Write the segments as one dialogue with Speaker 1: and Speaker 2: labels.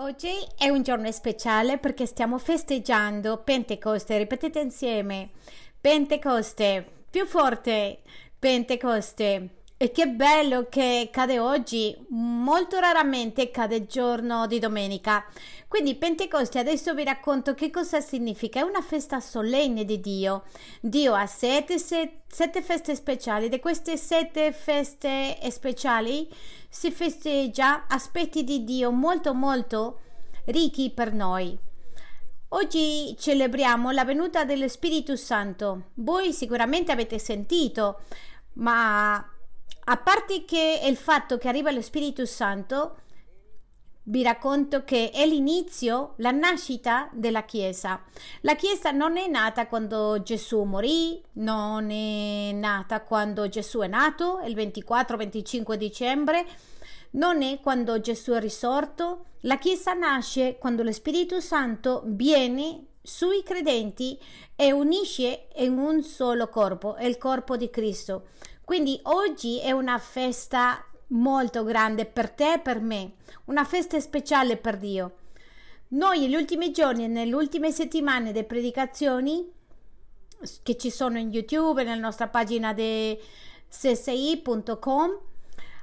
Speaker 1: Oggi è un giorno speciale perché stiamo festeggiando Pentecoste. Ripetete insieme: Pentecoste, più forte, Pentecoste. E che bello che cade oggi, molto raramente cade giorno di domenica. Quindi Pentecoste, adesso vi racconto che cosa significa. È una festa solenne di Dio. Dio ha sette, sette, sette feste speciali. Di queste sette feste speciali si festeggia aspetti di Dio molto molto ricchi per noi. Oggi celebriamo la venuta dello Spirito Santo. Voi sicuramente avete sentito, ma a parte che il fatto che arriva lo Spirito Santo, vi racconto che è l'inizio, la nascita della Chiesa. La Chiesa non è nata quando Gesù morì, non è nata quando Gesù è nato, il 24-25 dicembre, non è quando Gesù è risorto. La Chiesa nasce quando lo Spirito Santo viene sui credenti e unisce in un solo corpo, il corpo di Cristo. Quindi oggi è una festa molto grande per te e per me, una festa speciale per Dio. Noi negli ultimi giorni e nelle ultime settimane di predicazioni che ci sono in YouTube, nella nostra pagina di csi.com,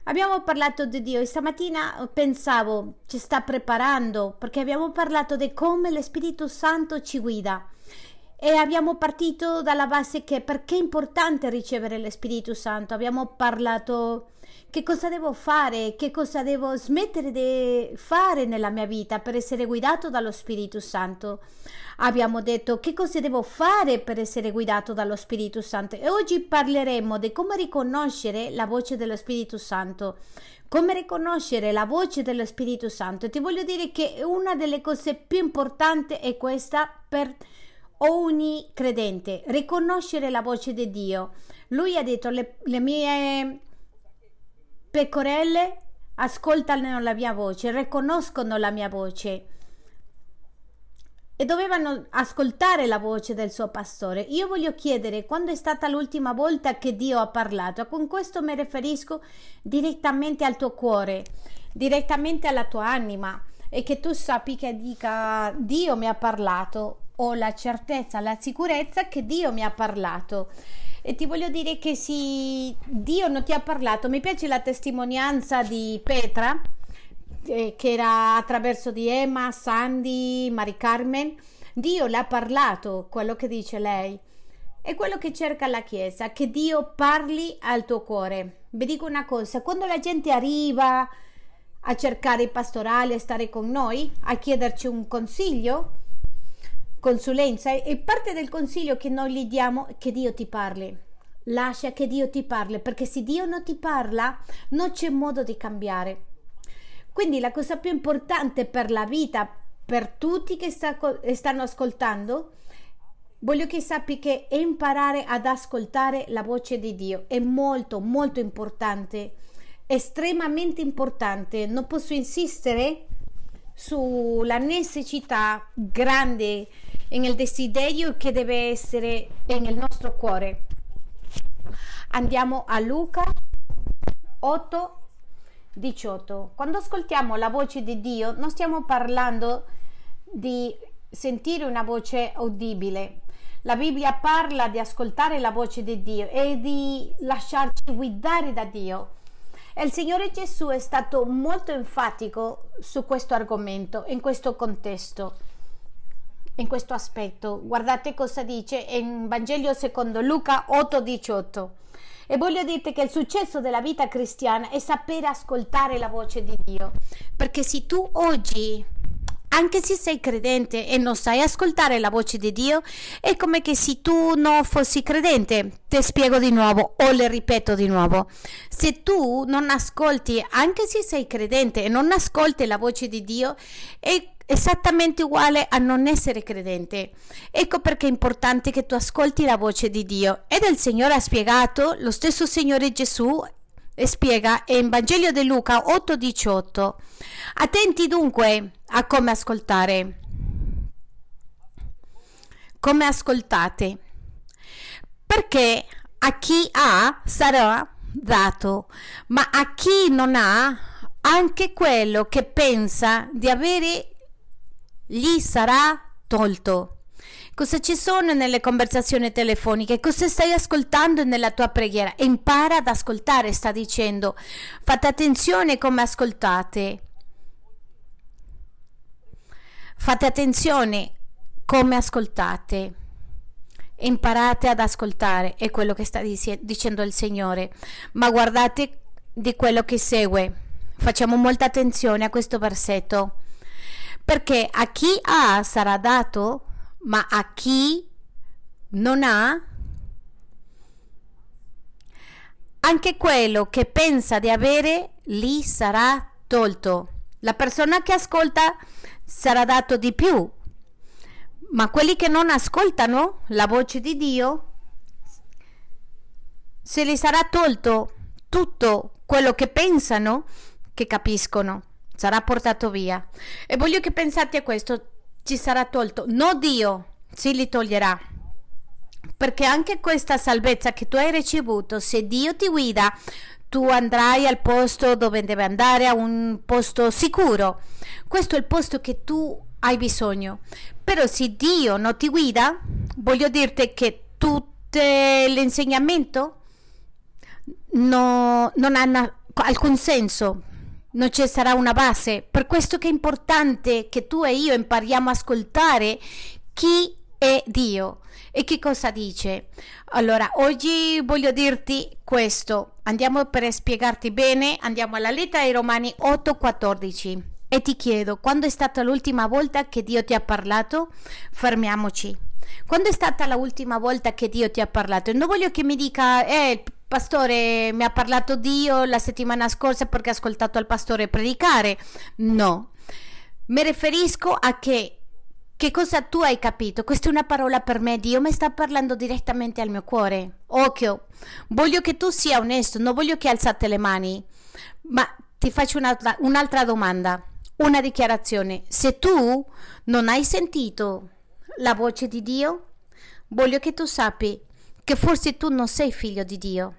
Speaker 1: abbiamo parlato di Dio e stamattina pensavo ci sta preparando perché abbiamo parlato di come lo Spirito Santo ci guida e abbiamo partito dalla base che perché è importante ricevere lo Spirito Santo. Abbiamo parlato che cosa devo fare, che cosa devo smettere di fare nella mia vita per essere guidato dallo Spirito Santo. Abbiamo detto che cosa devo fare per essere guidato dallo Spirito Santo e oggi parleremo di come riconoscere la voce dello Spirito Santo. Come riconoscere la voce dello Spirito Santo? Ti voglio dire che una delle cose più importanti è questa per ogni credente, riconoscere la voce di Dio. Lui ha detto le, le mie pecorelle ascoltano la mia voce, riconoscono la mia voce e dovevano ascoltare la voce del suo pastore. Io voglio chiedere quando è stata l'ultima volta che Dio ha parlato. Con questo mi riferisco direttamente al tuo cuore, direttamente alla tua anima e che tu sappi che dica Dio mi ha parlato ho la certezza, la sicurezza che Dio mi ha parlato. E ti voglio dire che sì, Dio non ti ha parlato. Mi piace la testimonianza di Petra, eh, che era attraverso di Emma, Sandy, Mari Carmen. Dio le ha parlato, quello che dice lei. È quello che cerca la Chiesa, che Dio parli al tuo cuore. Vi dico una cosa, quando la gente arriva a cercare i pastorali, a stare con noi, a chiederci un consiglio, consulenza e parte del consiglio che noi gli diamo è che Dio ti parli. Lascia che Dio ti parli, perché se Dio non ti parla, non c'è modo di cambiare. Quindi la cosa più importante per la vita, per tutti che sta, stanno ascoltando, voglio che sappi che imparare ad ascoltare la voce di Dio è molto, molto importante, estremamente importante. Non posso insistere sulla necessità grande nel desiderio che deve essere nel nostro cuore. Andiamo a Luca 8, 18. Quando ascoltiamo la voce di Dio non stiamo parlando di sentire una voce udibile. La Bibbia parla di ascoltare la voce di Dio e di lasciarci guidare da Dio. E il Signore Gesù è stato molto enfatico su questo argomento, in questo contesto in questo aspetto. Guardate cosa dice in Vangelo secondo Luca 8:18. E voglio dirti che il successo della vita cristiana è sapere ascoltare la voce di Dio. Perché se tu oggi, anche se sei credente e non sai ascoltare la voce di Dio, è come che se tu non fossi credente. Ti spiego di nuovo o le ripeto di nuovo. Se tu non ascolti, anche se sei credente e non ascolti la voce di Dio, è esattamente uguale a non essere credente. Ecco perché è importante che tu ascolti la voce di Dio. Ed il Signore ha spiegato, lo stesso Signore Gesù spiega in Vangelo di Luca 8:18. Attenti dunque a come ascoltare. Come ascoltate? Perché a chi ha sarà dato, ma a chi non ha anche quello che pensa di avere gli sarà tolto. Cosa ci sono nelle conversazioni telefoniche? Cosa stai ascoltando nella tua preghiera? Impara ad ascoltare, sta dicendo. Fate attenzione come ascoltate. Fate attenzione come ascoltate. Imparate ad ascoltare, è quello che sta dicendo il Signore. Ma guardate di quello che segue. Facciamo molta attenzione a questo versetto. Perché a chi ha sarà dato ma a chi non ha, anche quello che pensa di avere gli sarà tolto. La persona che ascolta sarà dato di più, ma quelli che non ascoltano la voce di Dio, se gli sarà tolto tutto quello che pensano, che capiscono, sarà portato via. E voglio che pensate a questo, ci sarà tolto, no Dio si li toglierà. Perché anche questa salvezza che tu hai ricevuto, se Dio ti guida, tu andrai al posto dove deve andare, a un posto sicuro. Questo è il posto che tu hai bisogno. Però se Dio non ti guida, voglio dirti che tutto l'insegnamento no, non ha alcun senso non ci sarà una base. Per questo che è importante che tu e io impariamo a ascoltare chi è Dio e che cosa dice. Allora, oggi voglio dirti questo. Andiamo per spiegarti bene, andiamo alla lettera ai Romani 8:14 e ti chiedo, quando è stata l'ultima volta che Dio ti ha parlato? Fermiamoci. Quando è stata l'ultima volta che Dio ti ha parlato? Non voglio che mi dica, eh, pastore mi ha parlato Dio la settimana scorsa perché ha ascoltato il pastore predicare. No, mi riferisco a che che cosa tu hai capito? Questa è una parola per me, Dio mi sta parlando direttamente al mio cuore. Occhio, voglio che tu sia onesto, non voglio che alzate le mani, ma ti faccio un'altra, un'altra domanda, una dichiarazione. Se tu non hai sentito la voce di Dio, voglio che tu sappi che forse tu non sei figlio di Dio.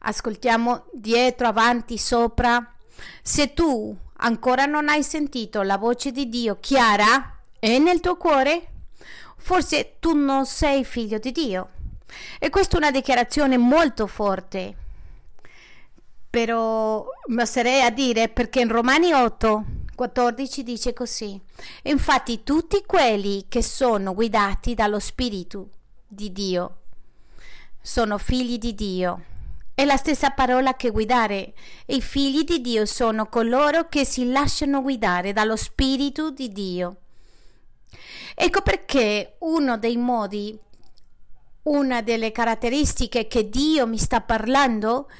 Speaker 1: Ascoltiamo dietro, avanti, sopra. Se tu ancora non hai sentito la voce di Dio chiara e nel tuo cuore, forse tu non sei figlio di Dio. E questa è una dichiarazione molto forte. Però mi oserei a dire perché in Romani 8 14 dice così. Infatti tutti quelli che sono guidati dallo Spirito di Dio sono figli di Dio. È la stessa parola che guidare. I figli di Dio sono coloro che si lasciano guidare dallo Spirito di Dio. Ecco perché uno dei modi, una delle caratteristiche che Dio mi sta parlando,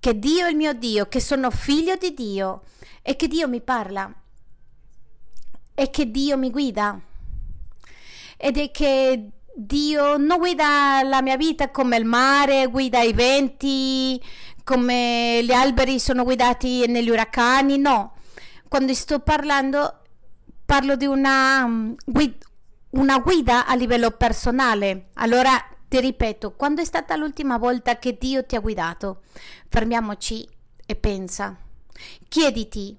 Speaker 1: che Dio è il mio Dio, che sono figlio di Dio, è che Dio mi parla e che Dio mi guida ed è che Dio non guida la mia vita come il mare, guida i venti, come gli alberi sono guidati negli uragani, no. Quando sto parlando parlo di una, mm, una guida a livello personale. Allora ti ripeto, quando è stata l'ultima volta che Dio ti ha guidato? Fermiamoci e pensa. Chiediti,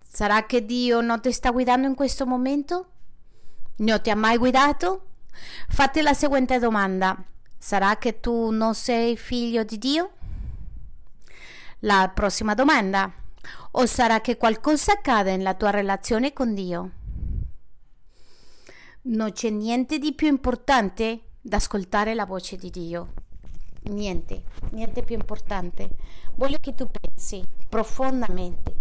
Speaker 1: sarà che Dio non ti sta guidando in questo momento? Non ti ha mai guidato? Fatti la seguente domanda. Sarà che tu non sei figlio di Dio? La prossima domanda. O sarà che qualcosa accade nella tua relazione con Dio? Non c'è niente di più importante da ascoltare la voce di Dio. Niente, niente più importante. Voglio che tu pensi profondamente.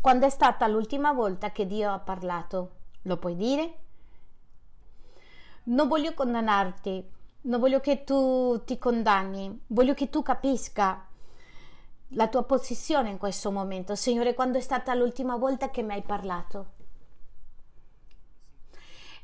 Speaker 1: Quando è stata l'ultima volta che Dio ha parlato? Lo puoi dire? Non voglio condannarti, non voglio che tu ti condanni, voglio che tu capisca la tua posizione in questo momento. Signore, quando è stata l'ultima volta che mi hai parlato?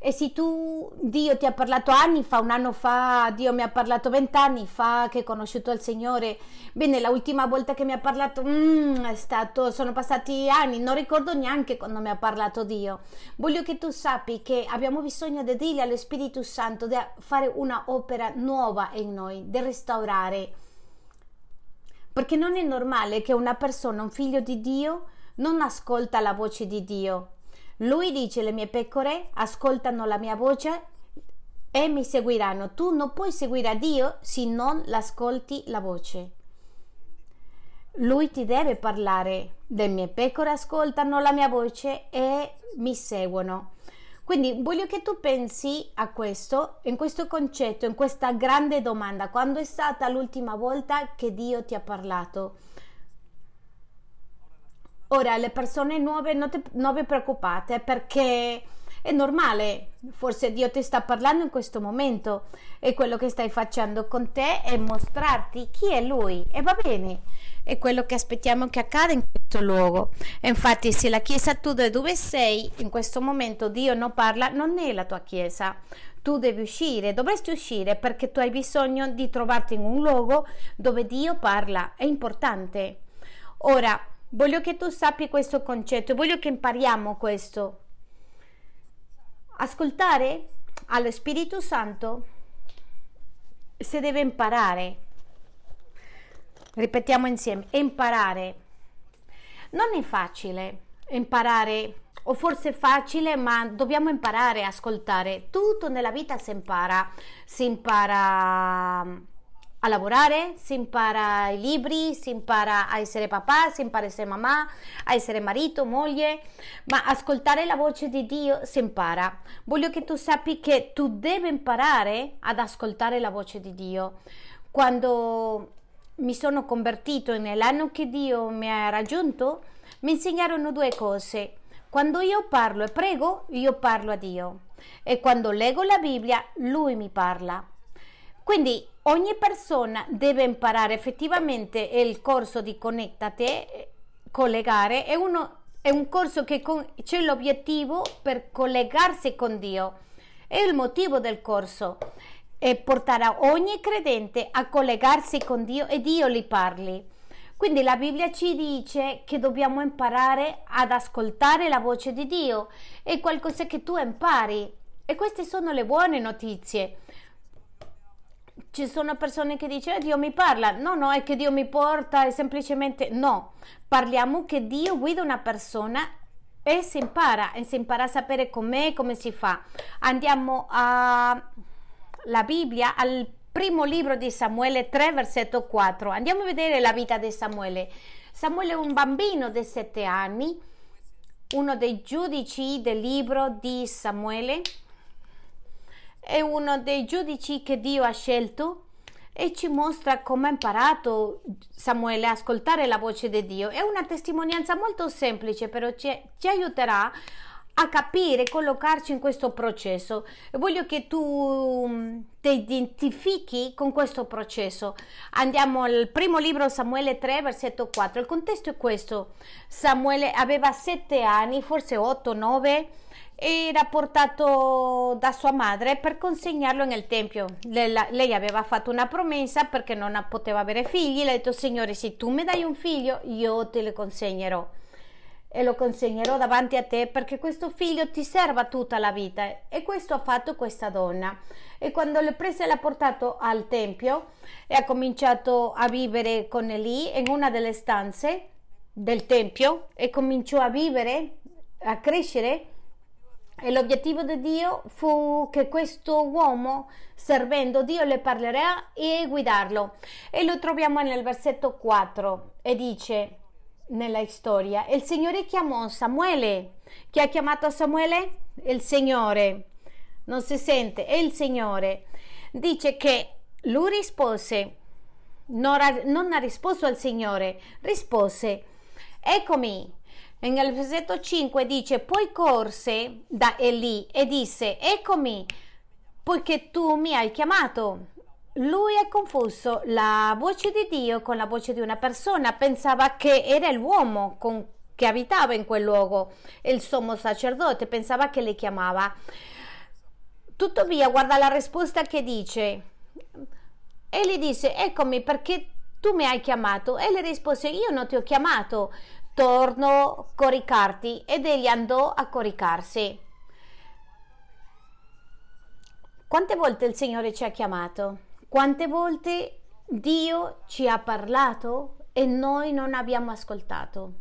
Speaker 1: E se tu, Dio ti ha parlato anni fa, un anno fa, Dio mi ha parlato vent'anni fa che ho conosciuto il Signore, bene, l'ultima volta che mi ha parlato, mm, è stato, sono passati anni, non ricordo neanche quando mi ha parlato Dio. Voglio che tu sappi che abbiamo bisogno di dire allo Spirito Santo di fare una opera nuova in noi, di restaurare perché non è normale che una persona, un figlio di Dio, non ascolta la voce di Dio. Lui dice le mie pecore ascoltano la mia voce e mi seguiranno. Tu non puoi seguire a Dio se non l'ascolti la voce. Lui ti deve parlare. Le mie pecore ascoltano la mia voce e mi seguono. Quindi voglio che tu pensi a questo, in questo concetto, in questa grande domanda. Quando è stata l'ultima volta che Dio ti ha parlato? Ora, le persone nuove non, te, non vi preoccupate perché è normale, forse Dio ti sta parlando in questo momento e quello che stai facendo con te è mostrarti chi è Lui e va bene. È quello che aspettiamo che accada in questo luogo. E infatti, se la chiesa tu dove sei, in questo momento Dio non parla, non è la tua chiesa. Tu devi uscire, dovresti uscire perché tu hai bisogno di trovarti in un luogo dove Dio parla. È importante. Ora, voglio che tu sappi questo concetto, voglio che impariamo questo. Ascoltare allo Spirito Santo si deve imparare. Ripetiamo insieme, imparare. Non è facile imparare, o forse è facile, ma dobbiamo imparare a ascoltare. Tutto nella vita si impara. Si impara a lavorare, si impara i libri, si impara a essere papà, si impara a essere mamma, a essere marito, moglie, ma ascoltare la voce di Dio si impara. Voglio che tu sappi che tu devi imparare ad ascoltare la voce di Dio. Quando mi sono convertito nell'anno che Dio mi ha raggiunto, mi insegnarono due cose. Quando io parlo e prego, io parlo a Dio. E quando leggo la Bibbia, Lui mi parla. Quindi ogni persona deve imparare effettivamente il corso di Connettate, collegare, è, uno, è un corso che c'è l'obiettivo per collegarsi con Dio. È il motivo del corso e porterà ogni credente a collegarsi con Dio e Dio li parli. Quindi la Bibbia ci dice che dobbiamo imparare ad ascoltare la voce di Dio, è qualcosa che tu impari e queste sono le buone notizie ci sono persone che dicono eh, Dio mi parla, no, no, è che Dio mi porta, è semplicemente no, parliamo che Dio guida una persona e si impara, e si impara a sapere com'è, come si fa. Andiamo alla Bibbia, al primo libro di Samuele 3, versetto 4. Andiamo a vedere la vita di Samuele. Samuele è un bambino di sette anni, uno dei giudici del libro di Samuele è uno dei giudici che Dio ha scelto e ci mostra come ha imparato Samuele a ascoltare la voce di Dio. È una testimonianza molto semplice, però ci, ci aiuterà a capire, collocarci in questo processo. Voglio che tu mm, ti identifichi con questo processo. Andiamo al primo libro Samuele 3, versetto 4. Il contesto è questo. Samuele aveva sette anni, forse 8, 9 era portato da sua madre per consegnarlo nel tempio. Lei, aveva fatto una promessa perché non poteva avere figli. Le ha detto: Signore, se tu mi dai un figlio, io te lo consegnerò. E lo consegnerò davanti a te perché questo figlio ti serva tutta la vita. E questo ha fatto questa donna. E quando l'ha presa e l'ha portato al tempio e ha cominciato a vivere con lì in una delle stanze del tempio e cominciò a vivere, a crescere e l'obiettivo di Dio fu che questo uomo, servendo Dio, le parlerà e guidarlo. E lo troviamo nel versetto 4 e dice nella storia, il Signore chiamò Samuele. Chi ha chiamato Samuele? Il Signore. Non si sente, è il Signore. Dice che lui rispose, non ha, non ha risposto al Signore, rispose, eccomi. Nel versetto 5 dice, poi corse da Eli e disse, eccomi, poiché tu mi hai chiamato. Lui è confuso la voce di Dio con la voce di una persona, pensava che era l'uomo con, che abitava in quel luogo, il sommo sacerdote, pensava che le chiamava. Tuttavia, guarda la risposta che dice. Egli disse, eccomi perché tu mi hai chiamato. E le rispose, io non ti ho chiamato, torno a coricarti ed egli andò a coricarsi. Quante volte il Signore ci ha chiamato? Quante volte Dio ci ha parlato e noi non abbiamo ascoltato.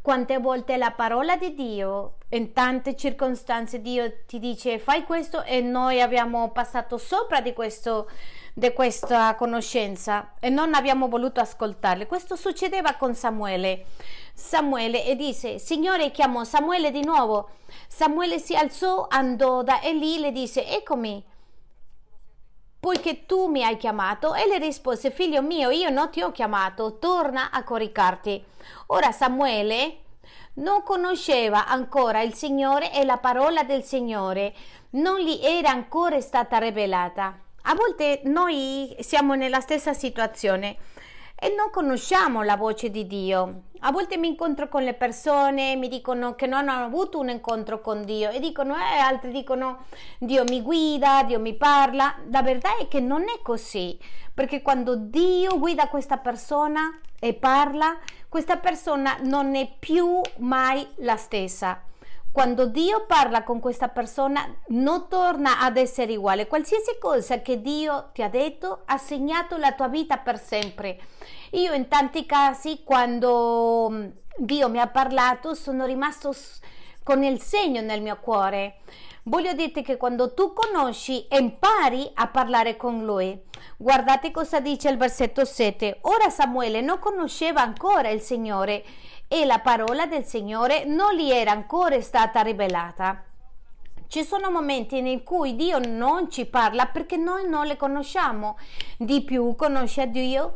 Speaker 1: Quante volte la parola di Dio, in tante circostanze, Dio ti dice fai questo e noi abbiamo passato sopra di, questo, di questa conoscenza e non abbiamo voluto ascoltarle. Questo succedeva con Samuele. Samuele e disse, Signore chiamò Samuele di nuovo. Samuele si alzò, andò da Eli e le disse, eccomi poiché tu mi hai chiamato? E le rispose, figlio mio, io non ti ho chiamato, torna a coricarti. Ora Samuele non conosceva ancora il Signore e la parola del Signore non gli era ancora stata rivelata. A volte noi siamo nella stessa situazione e non conosciamo la voce di Dio. A volte mi incontro con le persone, mi dicono che non hanno avuto un incontro con Dio e dicono, eh, altri dicono Dio mi guida, Dio mi parla. La verità è che non è così, perché quando Dio guida questa persona e parla, questa persona non è più mai la stessa. Quando Dio parla con questa persona non torna ad essere uguale. Qualsiasi cosa che Dio ti ha detto ha segnato la tua vita per sempre. Io in tanti casi quando mm, Dio mi ha parlato sono rimasto con il segno nel mio cuore. Voglio dirti che quando tu conosci impari a parlare con lui, guardate cosa dice il versetto 7. Ora Samuele non conosceva ancora il Signore e la parola del Signore non gli era ancora stata rivelata. Ci sono momenti in cui Dio non ci parla perché noi non le conosciamo. Di più conosci Dio,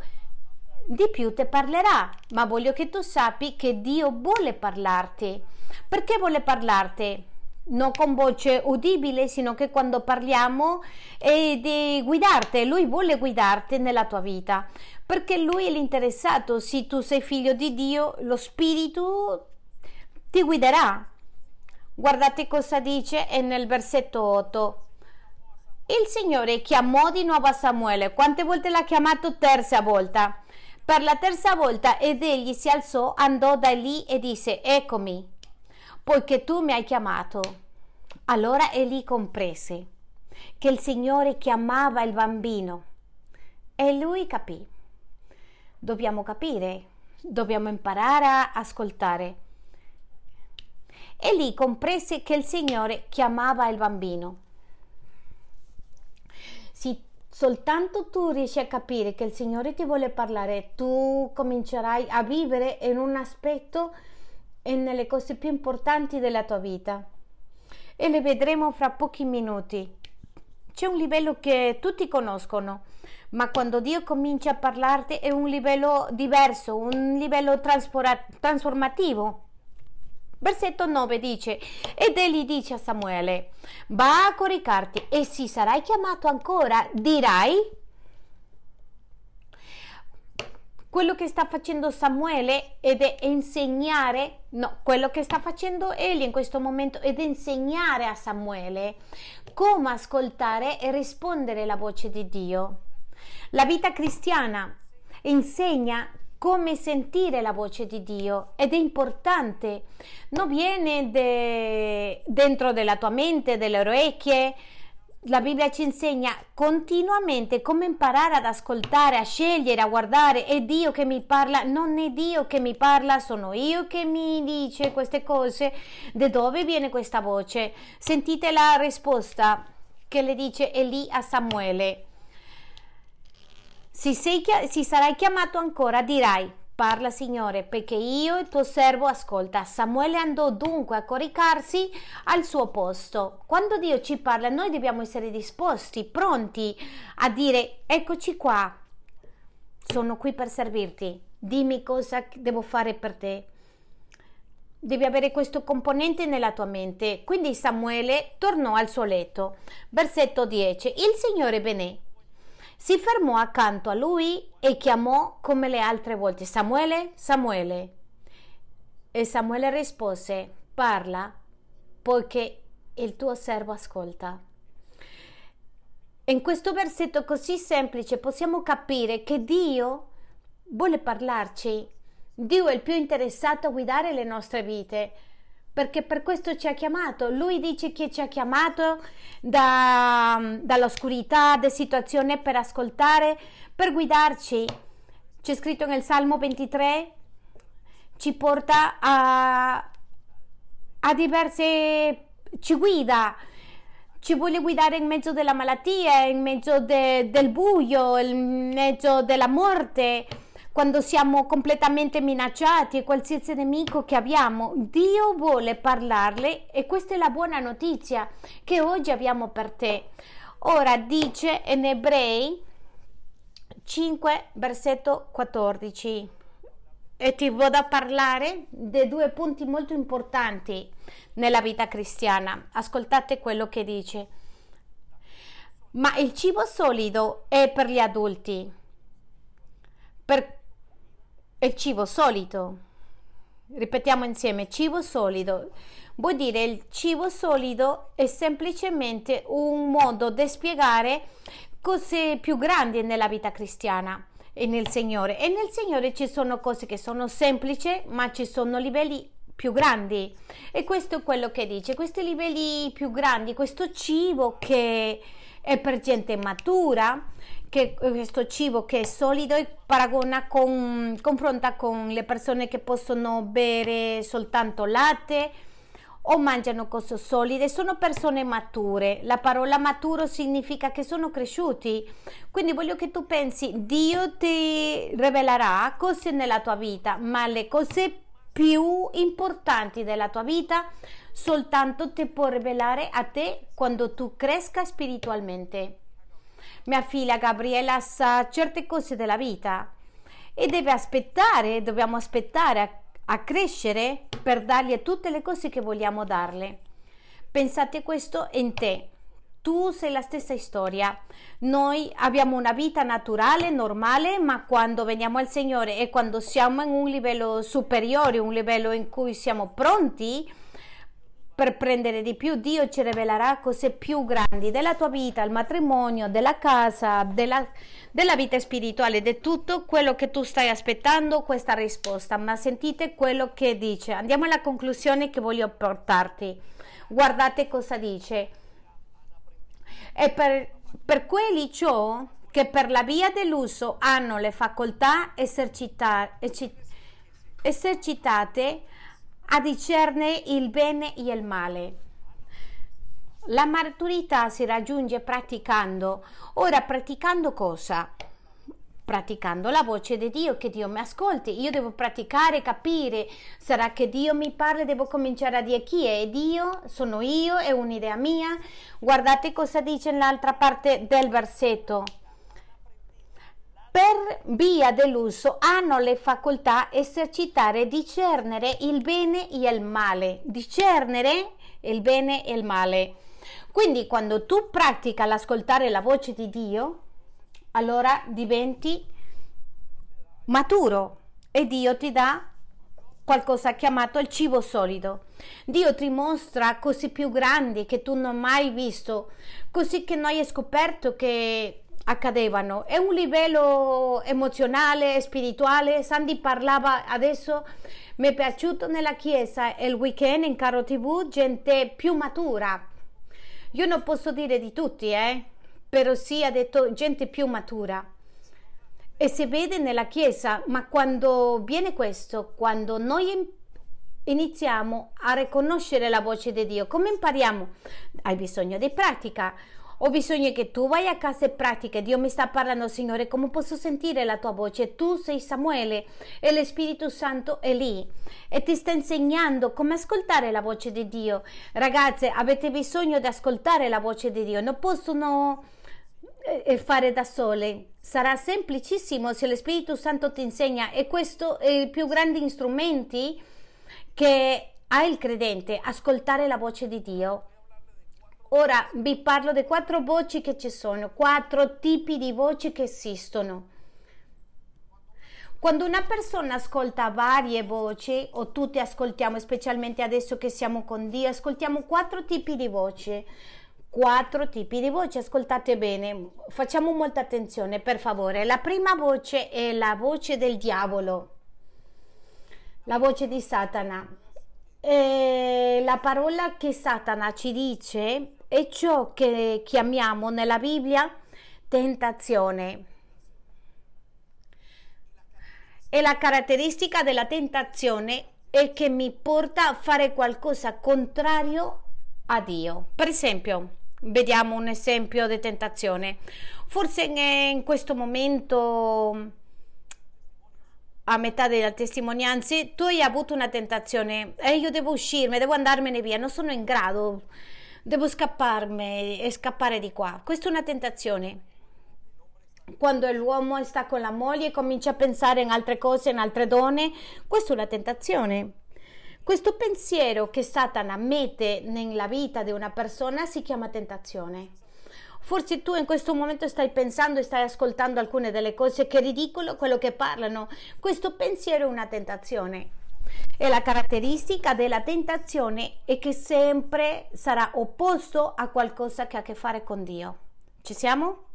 Speaker 1: di più ti parlerà. Ma voglio che tu sappi che Dio vuole parlarti. Perché vuole parlarti? Non con voce udibile, sino che quando parliamo è di guidarti. Lui vuole guidarti nella tua vita perché lui è l'interessato. Se tu sei figlio di Dio, lo Spirito ti guiderà. Guardate cosa dice nel versetto 8. Il Signore chiamò di nuovo Samuele. Quante volte l'ha chiamato? Terza volta. Per la terza volta ed egli si alzò, andò da lì e disse, eccomi, poiché tu mi hai chiamato. Allora Eli comprese che il Signore chiamava il bambino e lui capì dobbiamo capire, dobbiamo imparare a ascoltare. E lì comprese che il Signore chiamava il bambino. Se soltanto tu riesci a capire che il Signore ti vuole parlare, tu comincerai a vivere in un aspetto e nelle cose più importanti della tua vita. E le vedremo fra pochi minuti. C'è un livello che tutti conoscono, ma quando Dio comincia a parlarti è un livello diverso, un livello trasformativo. Versetto 9 dice, ed egli dice a Samuele, va a coricarti e se sarai chiamato ancora, dirai, quello che sta facendo Samuele ed è insegnare, no, quello che sta facendo egli in questo momento ed insegnare a Samuele come ascoltare e rispondere alla voce di Dio. La vita cristiana insegna come sentire la voce di Dio ed è importante, non viene de, dentro della tua mente, delle orecchie. La Bibbia ci insegna continuamente come imparare ad ascoltare, a scegliere, a guardare. È Dio che mi parla, non è Dio che mi parla, sono io che mi dice queste cose. Da dove viene questa voce? Sentite la risposta che le dice Eli a Samuele. Se, sei, se sarai chiamato ancora, dirai, parla Signore, perché io, il tuo servo, ascolta. Samuele andò dunque a coricarsi al suo posto. Quando Dio ci parla, noi dobbiamo essere disposti, pronti a dire, eccoci qua, sono qui per servirti, dimmi cosa devo fare per te. Devi avere questo componente nella tua mente. Quindi Samuele tornò al suo letto. Versetto 10. Il Signore benè si fermò accanto a lui e chiamò come le altre volte Samuele, Samuele. E Samuele rispose, parla, poiché il tuo servo ascolta. In questo versetto così semplice possiamo capire che Dio vuole parlarci. Dio è il più interessato a guidare le nostre vite perché per questo ci ha chiamato. Lui dice che ci ha chiamato da, dall'oscurità, da situazioni per ascoltare, per guidarci. c'è scritto nel Salmo 23, ci porta a, a diverse, ci guida, ci vuole guidare in mezzo della malattia, in mezzo de, del buio, in mezzo della morte, quando siamo completamente minacciati e qualsiasi nemico che abbiamo. Dio vuole parlarle e questa è la buona notizia che oggi abbiamo per te. Ora dice in Ebrei 5, versetto 14 e ti vado a parlare di due punti molto importanti nella vita cristiana. Ascoltate quello che dice. Ma il cibo solido è per gli adulti. Per il cibo solido. Ripetiamo insieme, cibo solido. Vuol dire il cibo solido è semplicemente un modo di spiegare cose più grandi nella vita cristiana e nel Signore. E nel Signore ci sono cose che sono semplici, ma ci sono livelli più grandi. E questo è quello che dice, questi livelli più grandi, questo cibo che è per gente matura, che questo cibo che è solido e paragona con, confronta con le persone che possono bere soltanto latte o mangiano cose solide, sono persone mature. La parola maturo significa che sono cresciuti. Quindi voglio che tu pensi, Dio ti rivelerà cose nella tua vita, ma le cose più importanti della tua vita soltanto ti può rivelare a te quando tu cresca spiritualmente. Mia figlia Gabriela sa certe cose della vita e deve aspettare, dobbiamo aspettare a a crescere per dargli tutte le cose che vogliamo darle. Pensate questo in te. Tu sei la stessa storia. Noi abbiamo una vita naturale, normale, ma quando veniamo al Signore e quando siamo in un livello superiore, un livello in cui siamo pronti, per prendere di più, Dio ci rivelerà cose più grandi della tua vita, il matrimonio, della casa, della, della vita spirituale, di tutto quello che tu stai aspettando, questa risposta. Ma sentite quello che dice. Andiamo alla conclusione che voglio portarti. Guardate cosa dice. E per, per quelli ciò che per la via dell'uso hanno le facoltà esercitate a discernere il bene e il male. La maturità si raggiunge praticando. Ora, praticando cosa? Praticando la voce di Dio, che Dio mi ascolti. Io devo praticare, capire. Sarà che Dio mi parla, devo cominciare a dire chi è Dio, sono io, è un'idea mia. Guardate cosa dice nell'altra parte del versetto per via dell'uso hanno le facoltà esercitare discernere il bene e il male, discernere il bene e il male. Quindi quando tu pratica l'ascoltare la voce di Dio, allora diventi maturo e Dio ti dà qualcosa chiamato il cibo solido. Dio ti mostra cose più grandi che tu non hai mai visto, così che noi hai scoperto che accadevano. È un livello emozionale, spirituale. Sandy parlava adesso, mi è piaciuto nella chiesa il weekend in Caro TV, gente più matura. Io non posso dire di tutti, eh, però sì, ha detto gente più matura. E si vede nella chiesa, ma quando viene questo, quando noi iniziamo a riconoscere la voce di Dio, come impariamo? Hai bisogno di pratica ho bisogno che tu vai a casa e pratichi. Dio mi sta parlando, Signore, come posso sentire la tua voce? Tu sei Samuele e lo Spirito Santo è lì e ti sta insegnando come ascoltare la voce di Dio. Ragazze, avete bisogno di ascoltare la voce di Dio. Non possono eh, fare da sole. Sarà semplicissimo se lo Spirito Santo ti insegna e questo è il più grande strumento che ha il credente, ascoltare la voce di Dio. Ora vi parlo di quattro voci che ci sono, quattro tipi di voci che esistono. Quando una persona ascolta varie voci, o tutti ascoltiamo, specialmente adesso che siamo con Dio, ascoltiamo quattro tipi di voci. Quattro tipi di voci, ascoltate bene, facciamo molta attenzione per favore. La prima voce è la voce del diavolo, la voce di Satana. E la parola che Satana ci dice è ciò che chiamiamo nella Bibbia tentazione. e la caratteristica della tentazione è che mi porta a fare qualcosa contrario a Dio. Per esempio, vediamo un esempio di tentazione. Forse in questo momento a metà delle testimonianze, tu hai avuto una tentazione e io devo uscirmi, devo andarmene via, non sono in grado, devo scapparmi e scappare di qua. Questa è una tentazione. Quando l'uomo sta con la moglie e comincia a pensare in altre cose, in altre donne, questa è una tentazione. Questo pensiero che Satana mette nella vita di una persona si chiama tentazione. Forse tu in questo momento stai pensando e stai ascoltando alcune delle cose che è ridicolo quello che parlano. Questo pensiero è una tentazione. E la caratteristica della tentazione è che sempre sarà opposto a qualcosa che ha a che fare con Dio. Ci siamo?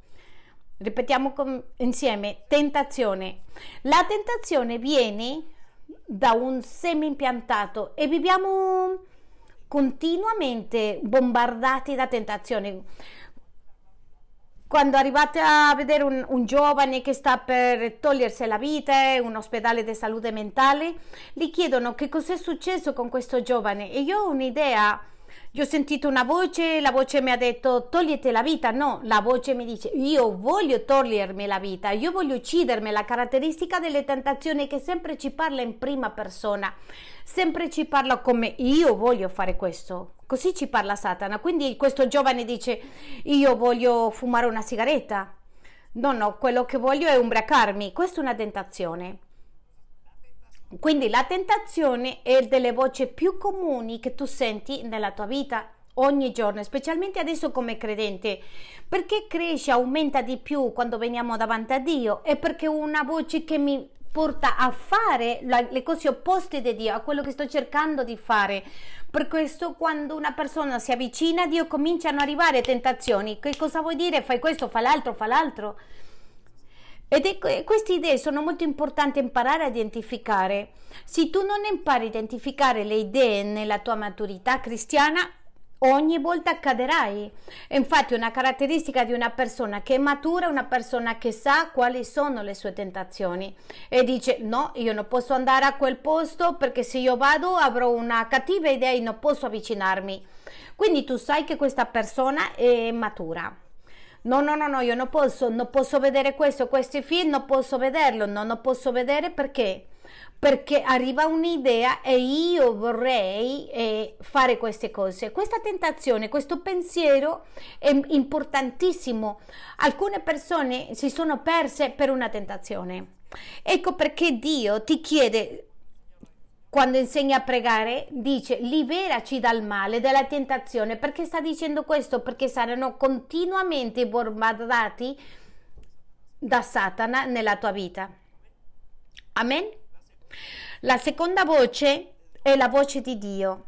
Speaker 1: Ripetiamo com- insieme, tentazione. La tentazione viene da un seme impiantato e viviamo continuamente bombardati da tentazioni quando arrivate a vedere un, un, giovane che sta per togliersi la vita in un ospedale di salute mentale, gli chiedono che cos'è successo con questo giovane. E io ho un'idea. Io ho sentito una voce, la voce mi ha detto togliete la vita, no, la voce mi dice io voglio togliermi la vita, io voglio uccidermi, la caratteristica delle tentazioni che sempre ci parla in prima persona, sempre ci parla come io voglio fare questo, Così ci parla Satana. Quindi questo giovane dice io voglio fumare una sigaretta. No, no, quello che voglio è ubriacarmi. Questa è una tentazione. Quindi la tentazione è delle voci più comuni che tu senti nella tua vita ogni giorno, specialmente adesso come credente, perché cresce, aumenta di più quando veniamo davanti a Dio e perché una voce che mi porta a fare le cose opposte di Dio, a quello che sto cercando di fare. Per questo quando una persona si avvicina a Dio cominciano ad arrivare tentazioni. Che cosa vuoi dire? Fai questo, fa l'altro, fa l'altro. Ed è, queste idee sono molto importanti imparare a identificare. Se tu non impari a identificare le idee nella tua maturità cristiana, ogni volta caderai. Infatti una caratteristica di una persona che è matura è una persona che sa quali sono le sue tentazioni e dice no, io non posso andare a quel posto perché se io vado avrò una cattiva idea e non posso avvicinarmi. Quindi tu sai che questa persona è matura. No, no, no, no, io non posso, non posso vedere questo, questi film, non posso vederlo, no, non posso vedere perché perché arriva un'idea e io vorrei eh, fare queste cose. Questa tentazione, questo pensiero è importantissimo. Alcune persone si sono perse per una tentazione. Ecco perché Dio ti chiede quando insegna a pregare, dice liberaci dal male, dalla tentazione. Perché sta dicendo questo? Perché saranno continuamente bombardati da Satana nella tua vita. Amen? La seconda voce è la voce di Dio.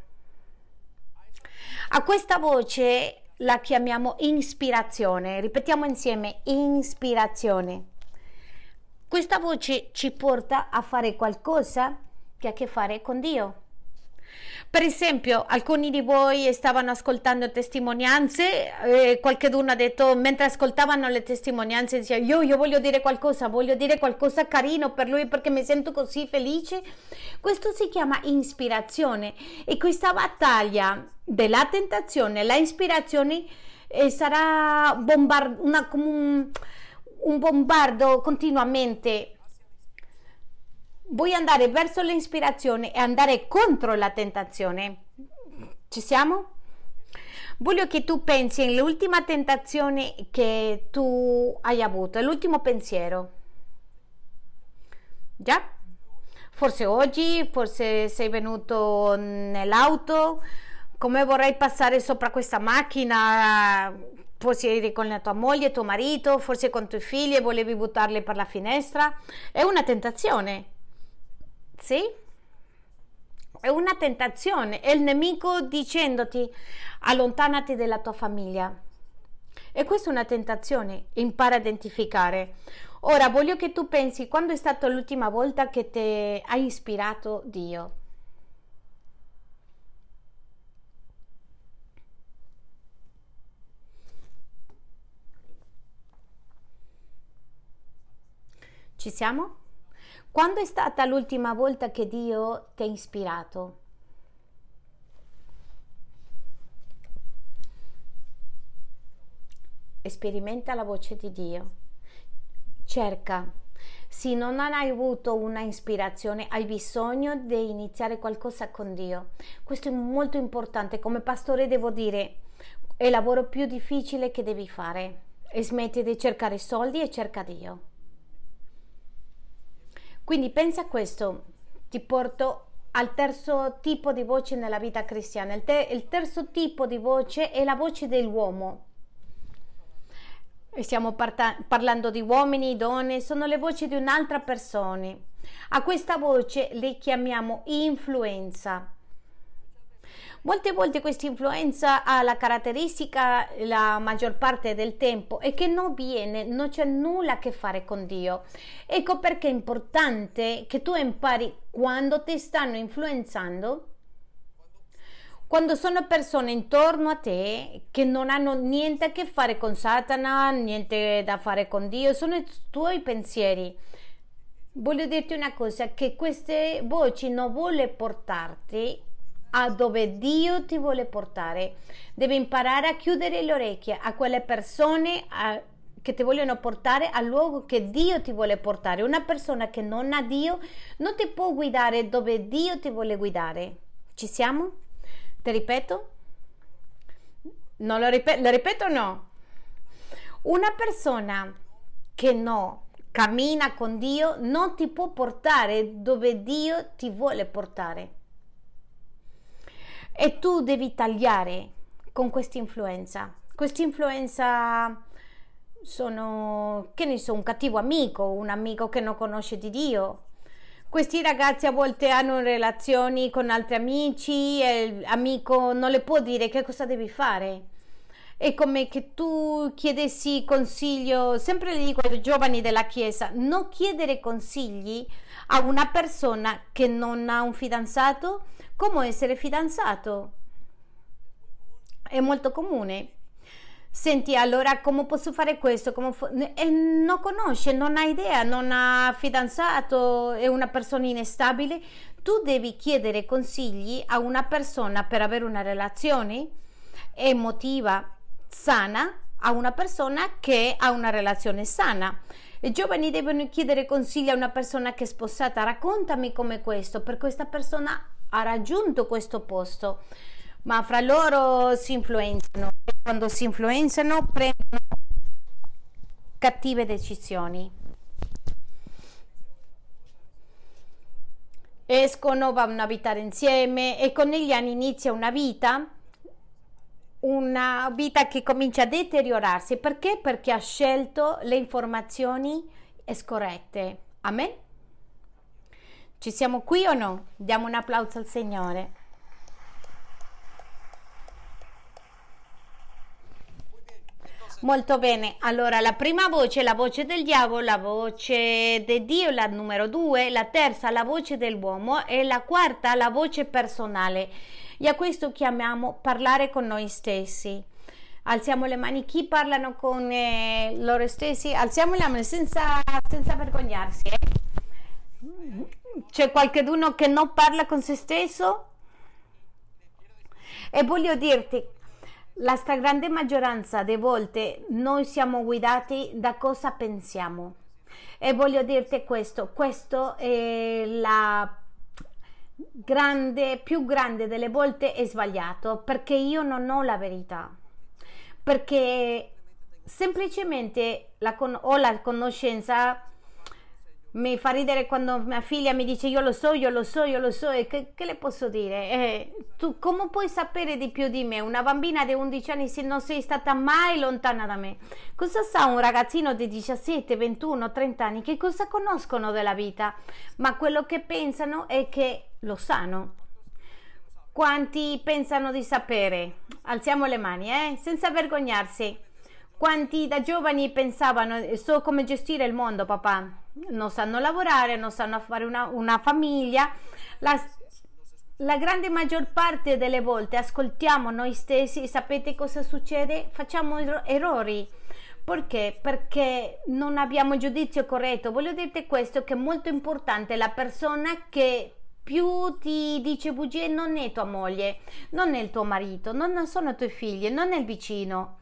Speaker 1: A questa voce la chiamiamo ispirazione. Ripetiamo insieme, ispirazione. Questa voce ci porta a fare qualcosa che ha a che fare con Dio. Per esempio, alcuni di voi stavano ascoltando testimonianze e qualcuno ha detto, mentre ascoltavano le testimonianze, diceva, io, io voglio dire qualcosa, voglio dire qualcosa carino per lui perché mi sento così felice. Questo si chiama ispirazione e questa battaglia della tentazione, la ispirazione eh, sarà bombard- una, un, un bombardo continuamente vuoi andare verso l'ispirazione e andare contro la tentazione. Ci siamo? Voglio che tu pensi all'ultima tentazione che tu hai avuto, l'ultimo pensiero. Già? Forse oggi, forse sei venuto nell'auto, come vorrei passare sopra questa macchina, forse eri con la tua moglie, tuo marito, forse con i tuoi figli e volevi buttarli per la finestra. È una tentazione. Sì? È una tentazione, è il nemico dicendoti allontanati dalla tua famiglia. E questa è una tentazione, impara a identificare. Ora voglio che tu pensi quando è stata l'ultima volta che ti ha ispirato Dio. Ci siamo? Quando è stata l'ultima volta che Dio ti ha ispirato? Sperimenta la voce di Dio. Cerca. Se non hai avuto una ispirazione, hai bisogno di iniziare qualcosa con Dio. Questo è molto importante. Come pastore devo dire, è il lavoro più difficile che devi fare. E smetti di cercare soldi e cerca Dio. Quindi pensa a questo. Ti porto al terzo tipo di voce nella vita cristiana. Il, te- il terzo tipo di voce è la voce dell'uomo Stiamo parta- parlando di uomini, donne, sono le voci di un'altra persona. A questa voce le chiamiamo influenza. Molte volte questa influenza ha la caratteristica la maggior parte del tempo e che non viene, non c'è nulla a che fare con Dio. Ecco perché è importante che tu impari quando ti stanno influenzando quando sono persone intorno a te che non hanno niente a che fare con Satana, niente da fare con Dio, sono i tuoi pensieri. Voglio dirti una cosa, che queste voci non vuole portarti a dove Dio ti vuole portare. Devi imparare a chiudere le orecchie a quelle persone a, che ti vogliono portare al luogo che Dio ti vuole portare. Una persona che non ha Dio non ti può guidare dove Dio ti vuole guidare. Ci siamo? Te ripeto? Non lo, ripet- lo ripeto o no? Una persona che no cammina con Dio non ti può portare dove Dio ti vuole portare. E tu devi tagliare con questa influenza. Questa influenza sono, che ne so, un cattivo amico, un amico che non conosce di Dio, questi ragazzi a volte hanno relazioni con altri amici e l'amico non le può dire che cosa devi fare. È come che tu chiedessi consiglio, sempre le dico ai giovani della Chiesa, non chiedere consigli a una persona che non ha un fidanzato, come essere fidanzato. È molto comune. Senti, allora come posso fare questo? Fo- e non conosce, non ha idea, non ha fidanzato, è una persona instabile. Tu devi chiedere consigli a una persona per avere una relazione emotiva sana a una persona che ha una relazione sana. I giovani devono chiedere consigli a una persona che è sposata. Raccontami come questo, per questa persona ha raggiunto questo posto ma fra loro si influenzano e quando si influenzano prendono cattive decisioni. Escono, vanno a abitare insieme e con negli anni inizia una vita, una vita che comincia a deteriorarsi. Perché? Perché ha scelto le informazioni scorrette. Amen? Ci siamo qui o no? Diamo un applauso al Signore. Molto bene, allora la prima voce, la voce del diavolo, la voce di Dio, la numero due, la terza, la voce dell'uomo e la quarta, la voce personale. E a questo chiamiamo parlare con noi stessi. Alziamo le mani, chi parlano con eh, loro stessi? Alziamo le mani senza, senza vergognarsi. Eh? C'è qualcuno che non parla con se stesso? E voglio dirti, la stragrande maggioranza delle volte noi siamo guidati da cosa pensiamo. E voglio dirti questo, questo è la grande, più grande delle volte è sbagliato perché io non ho la verità. Perché semplicemente la con- ho la conoscenza mi fa ridere quando mia figlia mi dice io lo so, io lo so, io lo so e che, che le posso dire? Eh, tu come puoi sapere di più di me? Una bambina di 11 anni se non sei stata mai lontana da me. Cosa sa un ragazzino di 17, 21, 30 anni? Che cosa conoscono della vita? Ma quello che pensano è che lo sanno. Quanti pensano di sapere? Alziamo le mani, eh? Senza vergognarsi. Quanti da giovani pensavano so come gestire il mondo, papà? non sanno lavorare, non sanno fare una, una famiglia. La, la grande maggior parte delle volte ascoltiamo noi stessi, sapete cosa succede? Facciamo errori Perché? Perché non abbiamo giudizio corretto. Voglio dirti questo che è molto importante. La persona che più ti dice bugie non è tua moglie, non è il tuo marito, non sono i tuoi figli, non è il vicino.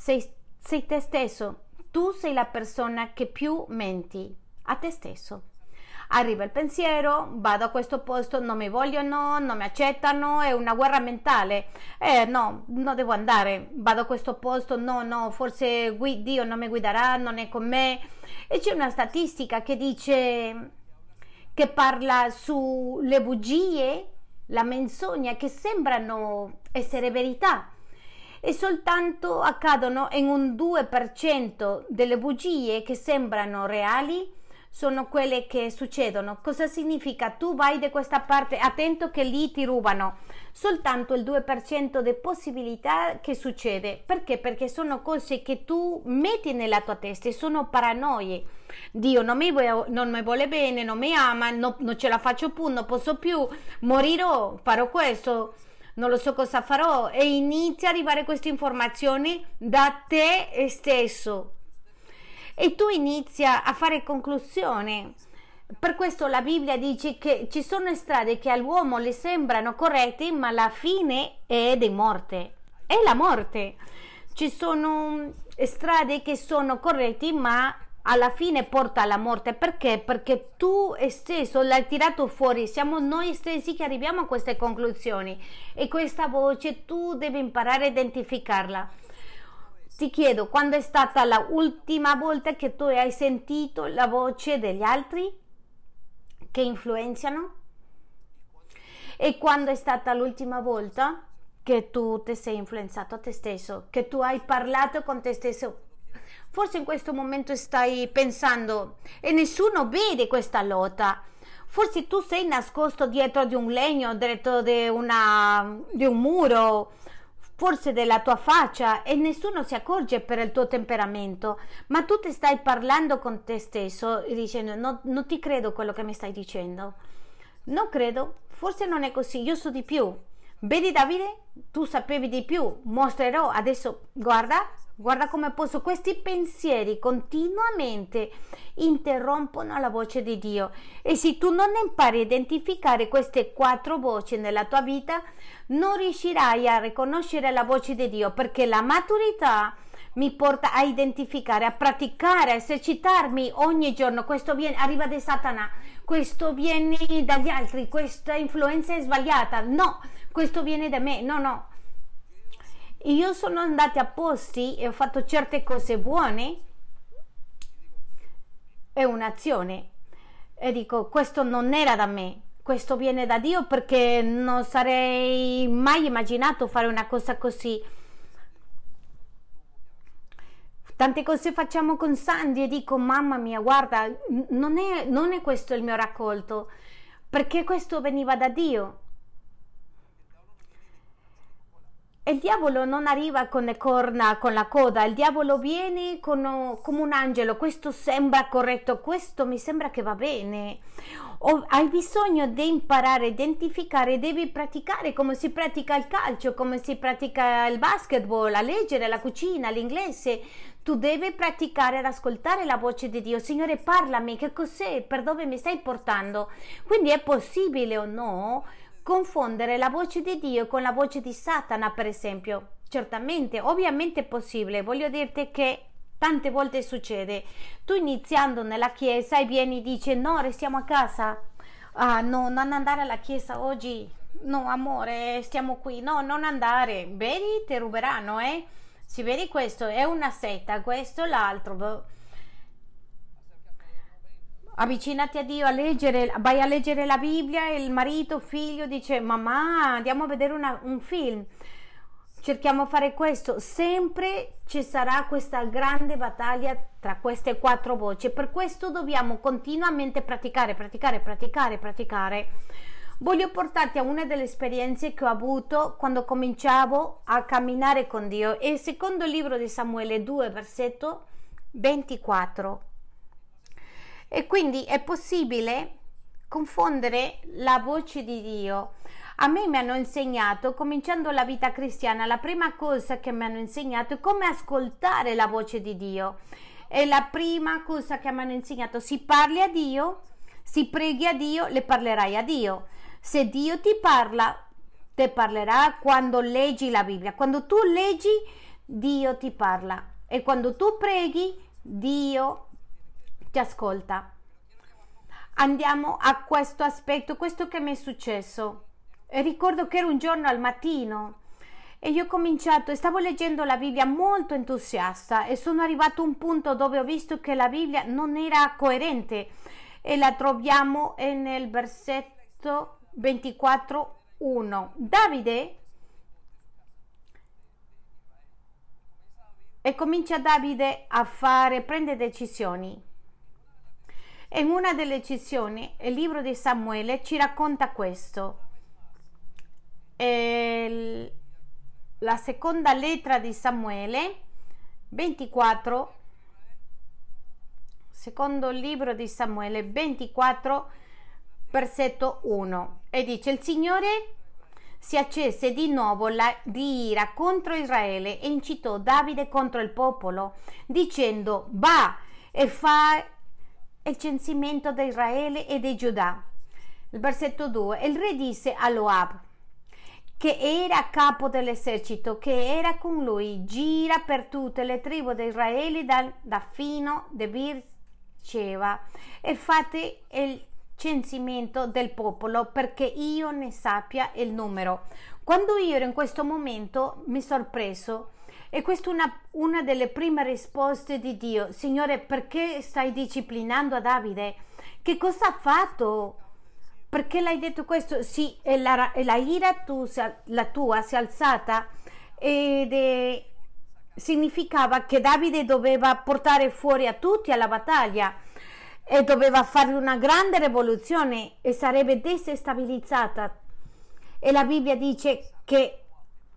Speaker 1: Sei, sei te stesso. Tu sei la persona che più menti a te stesso arriva il pensiero, vado a questo posto, non mi vogliono, non mi accettano, è una guerra mentale. Eh no, non devo andare, vado a questo posto, no, no, forse Dio non mi guiderà, non è con me. E c'è una statistica che dice che parla sulle bugie, la menzogna che sembrano essere verità e soltanto accadono in un 2% delle bugie che sembrano reali sono quelle che succedono. Cosa significa? Tu vai da questa parte, attento che lì ti rubano. Soltanto il 2% di possibilità che succede. Perché? Perché sono cose che tu metti nella tua testa e sono paranoie. Dio non mi, non mi vuole bene, non mi ama, no, non ce la faccio più, non posso più, morirò, farò questo non lo so cosa farò e inizia a arrivare queste informazioni da te stesso e tu inizia a fare conclusioni. Per questo la Bibbia dice che ci sono strade che all'uomo le sembrano corrette, ma la fine è di morte. È la morte. Ci sono strade che sono corrette, ma alla fine porta alla morte. Perché? Perché tu stesso l'hai tirato fuori. Siamo noi stessi che arriviamo a queste conclusioni. E questa voce tu devi imparare a identificarla. Ti chiedo, quando è stata l'ultima volta che tu hai sentito la voce degli altri che influenzano? E quando è stata l'ultima volta che tu ti sei influenzato a te stesso, che tu hai parlato con te stesso? Forse in questo momento stai pensando e nessuno vede questa lotta. Forse tu sei nascosto dietro di un legno, dietro di, una, di un muro forse della tua faccia e nessuno si accorge per il tuo temperamento, ma tu ti stai parlando con te stesso e dicendo no, non ti credo quello che mi stai dicendo. Non credo, forse non è così, io so di più. Vedi Davide, tu sapevi di più, mostrerò adesso, guarda, Guarda come posso, questi pensieri continuamente interrompono la voce di Dio e se tu non impari a identificare queste quattro voci nella tua vita, non riuscirai a riconoscere la voce di Dio perché la maturità mi porta a identificare, a praticare, a esercitarmi ogni giorno. Questo viene, arriva da Satana, questo viene dagli altri, questa influenza è sbagliata. No, questo viene da me. No, no, io sono andata a posti e ho fatto certe cose buone, è un'azione. E dico, questo non era da me, questo viene da Dio perché non sarei mai immaginato fare una cosa così. Tante cose facciamo con Sandy e dico, mamma mia, guarda, non è, non è questo il mio raccolto, perché questo veniva da Dio. Il diavolo non arriva con le corna, con la coda, il diavolo viene con, come un angelo, questo sembra corretto, questo mi sembra che va bene. O hai bisogno di imparare identificare, devi praticare come si pratica il calcio, come si pratica il basketball, a leggere, la cucina, l'inglese. Tu devi praticare ad ascoltare la voce di Dio. Signore, parlami, che cos'è? Per dove mi stai portando? Quindi è possibile o no confondere la voce di Dio con la voce di Satana, per esempio. Certamente, ovviamente è possibile. Voglio dirti che tante volte succede. Tu iniziando nella chiesa e vieni e dici no, restiamo a casa. Ah, no, non andare alla chiesa oggi. No, amore, stiamo qui. No, non andare. Vedi, ti ruberanno, eh? Si vedi questo, è una setta, questo l'altro boh avvicinati a Dio a leggere, vai a leggere la Bibbia e il marito, figlio dice mamma andiamo a vedere una, un film. Cerchiamo di fare questo. Sempre ci sarà questa grande battaglia tra queste quattro voci. Per questo dobbiamo continuamente praticare praticare praticare praticare. Voglio portarti a una delle esperienze che ho avuto quando cominciavo a camminare con Dio. E secondo il libro di Samuele 2 versetto 24 e quindi è possibile confondere la voce di Dio. A me mi hanno insegnato, cominciando la vita cristiana, la prima cosa che mi hanno insegnato è come ascoltare la voce di Dio. E la prima cosa che mi hanno insegnato, si parli a Dio, si preghi a Dio, le parlerai a Dio. Se Dio ti parla, ti parlerà quando leggi la Bibbia. Quando tu leggi, Dio ti parla. E quando tu preghi, Dio ti ascolta. Andiamo a questo aspetto, questo che mi è successo. Ricordo che era un giorno al mattino e io ho cominciato, stavo leggendo la Bibbia molto entusiasta e sono arrivato a un punto dove ho visto che la Bibbia non era coerente e la troviamo nel versetto 24.1. Davide e comincia Davide a fare, prende decisioni. In una delle decisioni, il libro di Samuele ci racconta questo. E la seconda lettera di Samuele 24 secondo libro di Samuele 24 versetto 1 e dice il Signore si accese di nuovo la, di ira contro Israele e incitò Davide contro il popolo, dicendo: Va e il censimento di Israele e di Giuda. Il versetto 2: Il re disse a Loab, che era capo dell'esercito, che era con lui, gira per tutte le tribù di Israele da, da fino di Birceva e fate il censimento del popolo perché io ne sappia il numero. Quando io ero in questo momento mi sorpreso e questa è una, una delle prime risposte di Dio. Signore, perché stai disciplinando Davide? Che cosa ha fatto? Perché l'hai detto questo? Sì, e la, e la ira tu, la tua si è alzata ed è, significava che Davide doveva portare fuori a tutti alla battaglia e doveva fare una grande rivoluzione e sarebbe destabilizzata. E la Bibbia dice che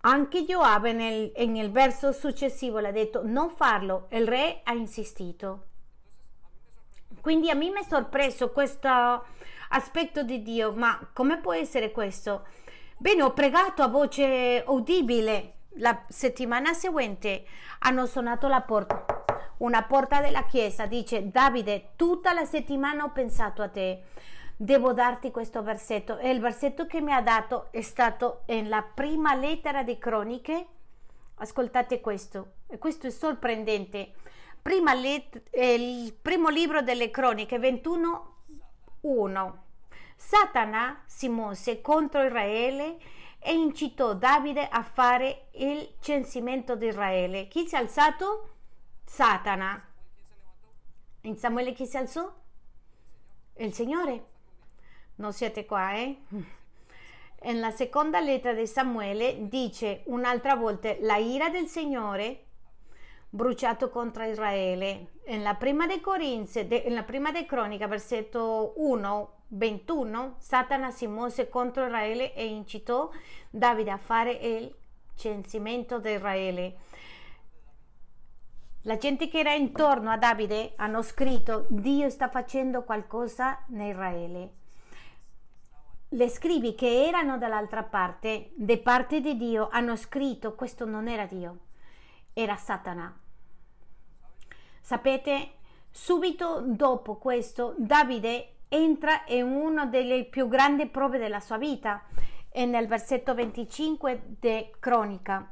Speaker 1: anche Joab nel, nel verso successivo l'ha detto non farlo, il re ha insistito. Quindi a me mi è sorpreso questo aspetto di Dio, ma come può essere questo? Bene, ho pregato a voce udibile. La settimana seguente hanno suonato la porta una porta della chiesa, dice Davide, tutta la settimana ho pensato a te, devo darti questo versetto e il versetto che mi ha dato è stato nella prima lettera di Croniche. Ascoltate questo, e questo è sorprendente. Prima let- il primo libro delle Croniche 21:1. Satana si mosse contro Israele e incitò Davide a fare il censimento di Israele. Chi si è alzato? Satana. In Samuele chi si alzò? Il Signore. Non siete qua, eh? Nella seconda lettera di Samuele dice un'altra volta la ira del Signore bruciato contro Israele. Nella prima dei Corinzi, de, nella prima dei Cronica, versetto 1, 21, Satana si mosse contro Israele e incitò Davide a fare il censimento di Israele. La gente che era intorno a Davide hanno scritto Dio sta facendo qualcosa in Israele. Le scrivi che erano dall'altra parte, da parte di Dio, hanno scritto questo non era Dio, era Satana. Sapete, subito dopo questo Davide entra in una delle più grandi prove della sua vita, è nel versetto 25 di Cronica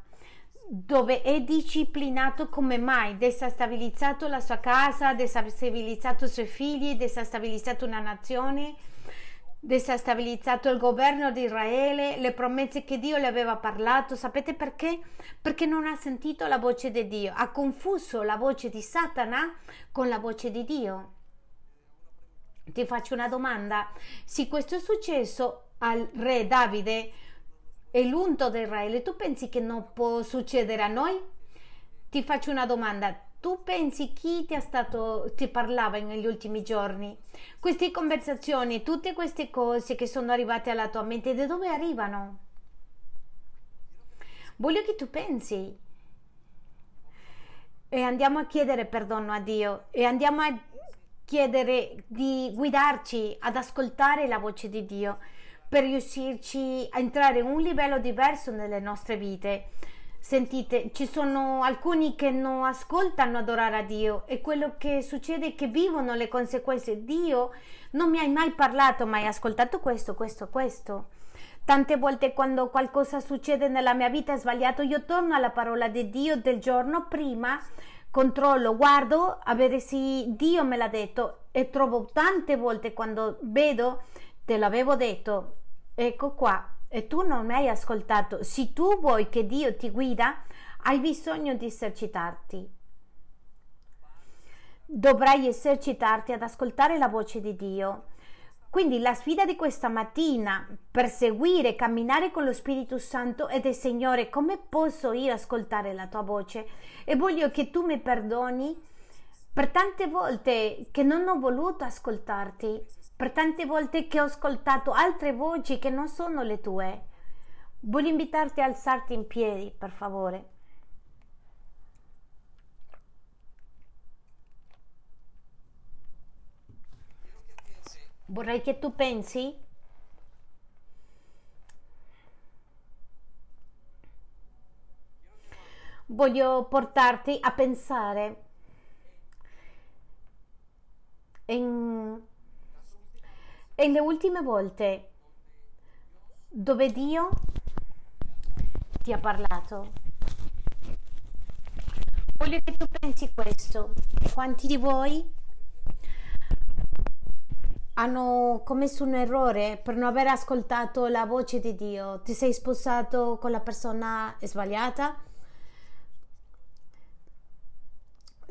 Speaker 1: dove è disciplinato come mai, desestabilizzato la sua casa, desestabilizzato i suoi figli, desestabilizzato una nazione, desestabilizzato il governo di Israele, le promesse che Dio le aveva parlato. Sapete perché? Perché non ha sentito la voce di Dio, ha confuso la voce di Satana con la voce di Dio. Ti faccio una domanda, se questo è successo al re Davide, è l'unto di Israele, tu pensi che non può succedere a noi? Ti faccio una domanda, tu pensi chi ti, stato, ti parlava negli ultimi giorni? Queste conversazioni, tutte queste cose che sono arrivate alla tua mente, da dove arrivano? Voglio che tu pensi e andiamo a chiedere perdono a Dio e andiamo a chiedere di guidarci ad ascoltare la voce di Dio per riuscirci a entrare in un livello diverso nelle nostre vite. Sentite, ci sono alcuni che non ascoltano adorare a Dio e quello che succede è che vivono le conseguenze. Dio non mi hai mai parlato, mai ascoltato questo, questo, questo. Tante volte quando qualcosa succede nella mia vita è sbagliato, io torno alla parola di Dio del giorno prima, controllo, guardo a vedere se Dio me l'ha detto e trovo tante volte quando vedo, te l'avevo detto, ecco qua, e tu non hai ascoltato. Se tu vuoi che Dio ti guida, hai bisogno di esercitarti. Dovrai esercitarti ad ascoltare la voce di Dio quindi la sfida di questa mattina, perseguire, camminare con lo Spirito Santo è Signore, come posso io ascoltare la tua voce? E voglio che tu mi perdoni per tante volte che non ho voluto ascoltarti, per tante volte che ho ascoltato altre voci che non sono le tue. Voglio invitarti a alzarti in piedi, per favore. Vorrei che tu pensi voglio portarti a pensare in, in le ultime volte dove Dio ti ha parlato. Voglio che tu pensi questo. Quanti di voi hanno commesso un errore per non aver ascoltato la voce di Dio. Ti sei sposato con la persona sbagliata?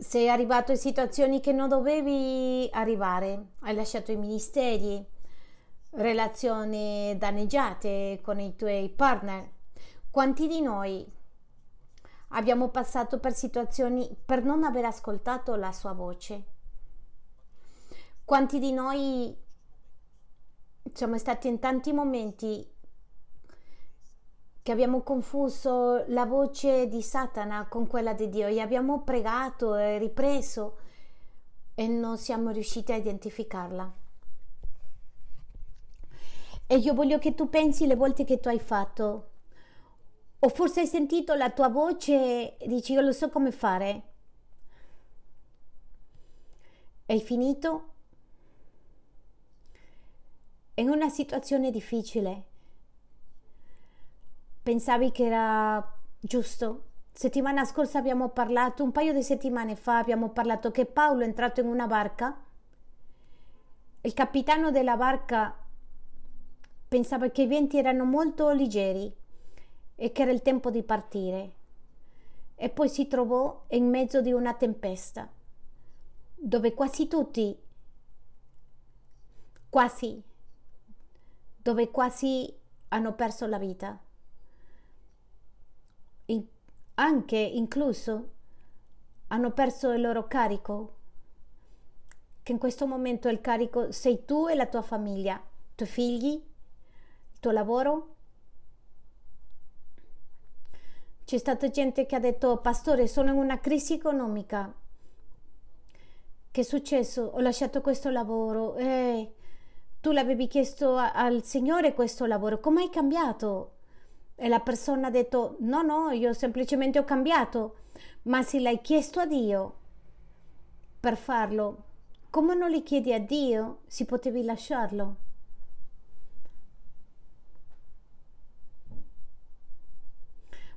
Speaker 1: Sei arrivato in situazioni che non dovevi arrivare. Hai lasciato i ministeri, relazioni danneggiate con i tuoi partner. Quanti di noi abbiamo passato per situazioni per non aver ascoltato la sua voce? Quanti di noi siamo stati in tanti momenti che abbiamo confuso la voce di Satana con quella di Dio e abbiamo pregato e ripreso e non siamo riusciti a identificarla. E io voglio che tu pensi le volte che tu hai fatto, o forse hai sentito la tua voce e dici io lo so come fare. Hai finito in una situazione difficile. Pensavi che era giusto? Settimana scorsa abbiamo parlato, un paio di settimane fa abbiamo parlato che Paolo è entrato in una barca. Il capitano della barca pensava che i venti erano molto leggeri e che era il tempo di partire. E poi si trovò in mezzo di una tempesta, dove quasi tutti, quasi dove quasi hanno perso la vita. In, anche incluso hanno perso il loro carico, che in questo momento il carico sei tu e la tua famiglia, i tuoi figli, il tuo lavoro. C'è stata gente che ha detto, pastore, sono in una crisi economica. Che è successo? Ho lasciato questo lavoro. Eh, tu l'avevi chiesto al Signore questo lavoro, come hai cambiato? E la persona ha detto, no, no, io semplicemente ho cambiato, ma se l'hai chiesto a Dio per farlo, come non li chiedi a Dio, si potevi lasciarlo?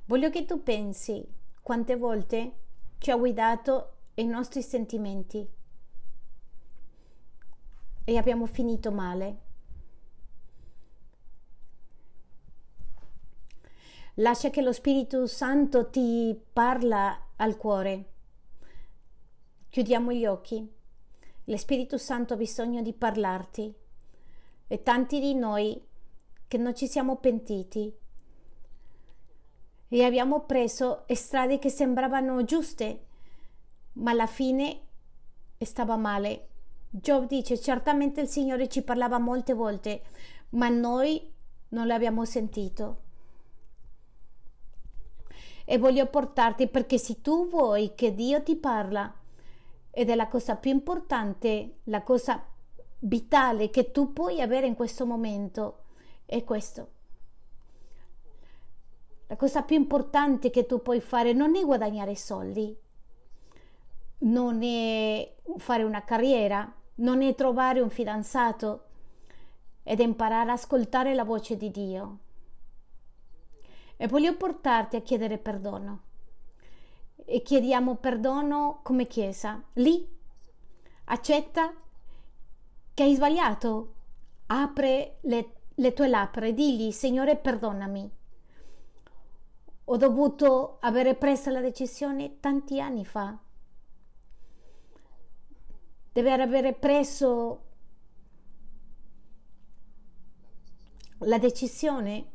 Speaker 1: Voglio che tu pensi quante volte ci ha guidato i nostri sentimenti e abbiamo finito male. Lascia che lo Spirito Santo ti parla al cuore. Chiudiamo gli occhi. Lo Spirito Santo ha bisogno di parlarti. E tanti di noi che non ci siamo pentiti e abbiamo preso strade che sembravano giuste, ma alla fine stava male Job dice, certamente il Signore ci parlava molte volte, ma noi non l'abbiamo sentito. E voglio portarti perché se tu vuoi che Dio ti parla, ed è la cosa più importante, la cosa vitale che tu puoi avere in questo momento, è questo. La cosa più importante che tu puoi fare non è guadagnare soldi, non è fare una carriera, non è trovare un fidanzato ed imparare ad ascoltare la voce di Dio. E voglio portarti a chiedere perdono. E chiediamo perdono come Chiesa. Lì accetta che hai sbagliato. Apre le, le tue labbra e digli, Signore, perdonami. Ho dovuto avere preso la decisione tanti anni fa. Deve avere preso la decisione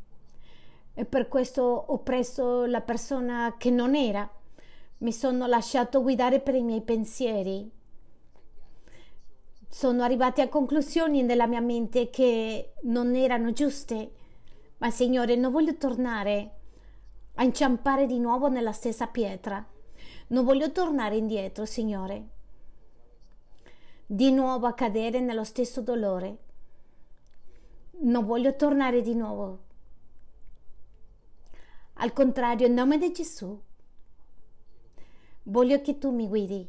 Speaker 1: e per questo ho preso la persona che non era. Mi sono lasciato guidare per i miei pensieri. Sono arrivati a conclusioni nella mia mente che non erano giuste. Ma Signore, non voglio tornare a inciampare di nuovo nella stessa pietra. Non voglio tornare indietro, Signore. Di nuovo a cadere nello stesso dolore. Non voglio tornare di nuovo. Al contrario, in nome di Gesù, voglio che tu mi guidi.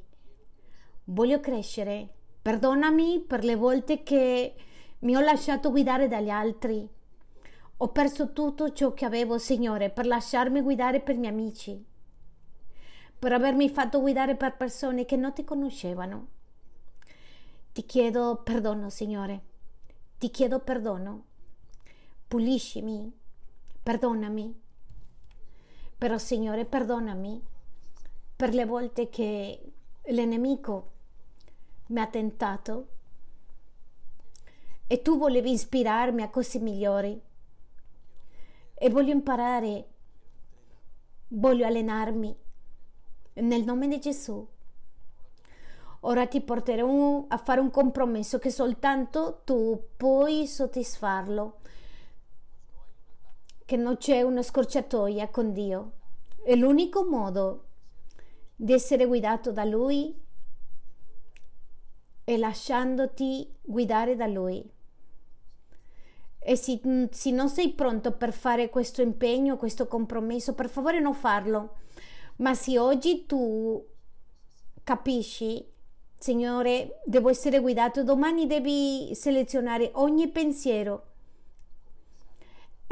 Speaker 1: Voglio crescere. Perdonami per le volte che mi ho lasciato guidare dagli altri ho perso tutto ciò che avevo, Signore, per lasciarmi guidare per i miei amici, per avermi fatto guidare per persone che non ti conoscevano. Ti chiedo perdono, Signore. Ti chiedo perdono. Puliscimi, perdonami. Però, Signore, perdonami per le volte che l'enemico mi ha tentato e tu volevi ispirarmi a cose migliori e voglio imparare, voglio allenarmi nel nome di Gesù. Ora ti porterò a fare un compromesso che soltanto tu puoi soddisfarlo, che non c'è una scorciatoia con Dio. È l'unico modo di essere guidato da Lui e lasciandoti guidare da Lui. E se, se non sei pronto per fare questo impegno, questo compromesso, per favore non farlo. Ma se oggi tu capisci, Signore, devo essere guidato, domani devi selezionare ogni pensiero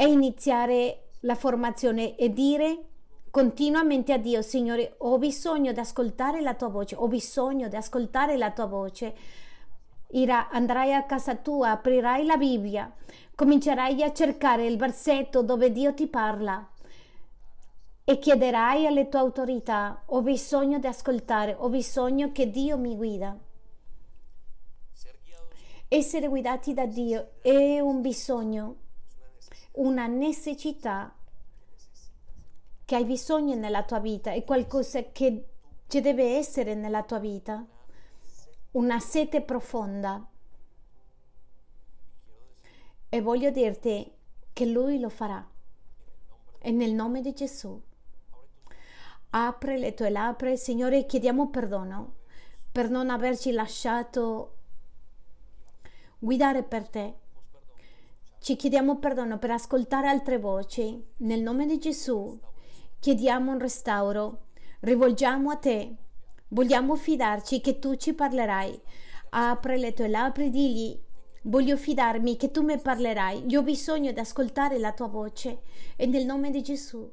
Speaker 1: e iniziare la formazione e dire continuamente a Dio, Signore, ho bisogno di ascoltare la tua voce, ho bisogno di ascoltare la tua voce. Ira, andrai a casa tua, aprirai la Bibbia, comincerai a cercare il versetto dove Dio ti parla e chiederai alle tue autorità, ho bisogno di ascoltare, ho bisogno che Dio mi guida. Essere guidati da Dio è un bisogno, una necessità che hai bisogno nella tua vita, è qualcosa che ci deve essere nella tua vita, una sete profonda e voglio dirti che Lui lo farà. E nel nome di Gesù. Apre le tue labbra, Signore, chiediamo perdono per non averci lasciato guidare per te. Ci chiediamo perdono per ascoltare altre voci. Nel nome di Gesù chiediamo un restauro. Rivolgiamo a te. Vogliamo fidarci che tu ci parlerai. Apre le tue labbra digli Voglio fidarmi che tu mi parlerai, io ho bisogno di ascoltare la tua voce e nel nome di Gesù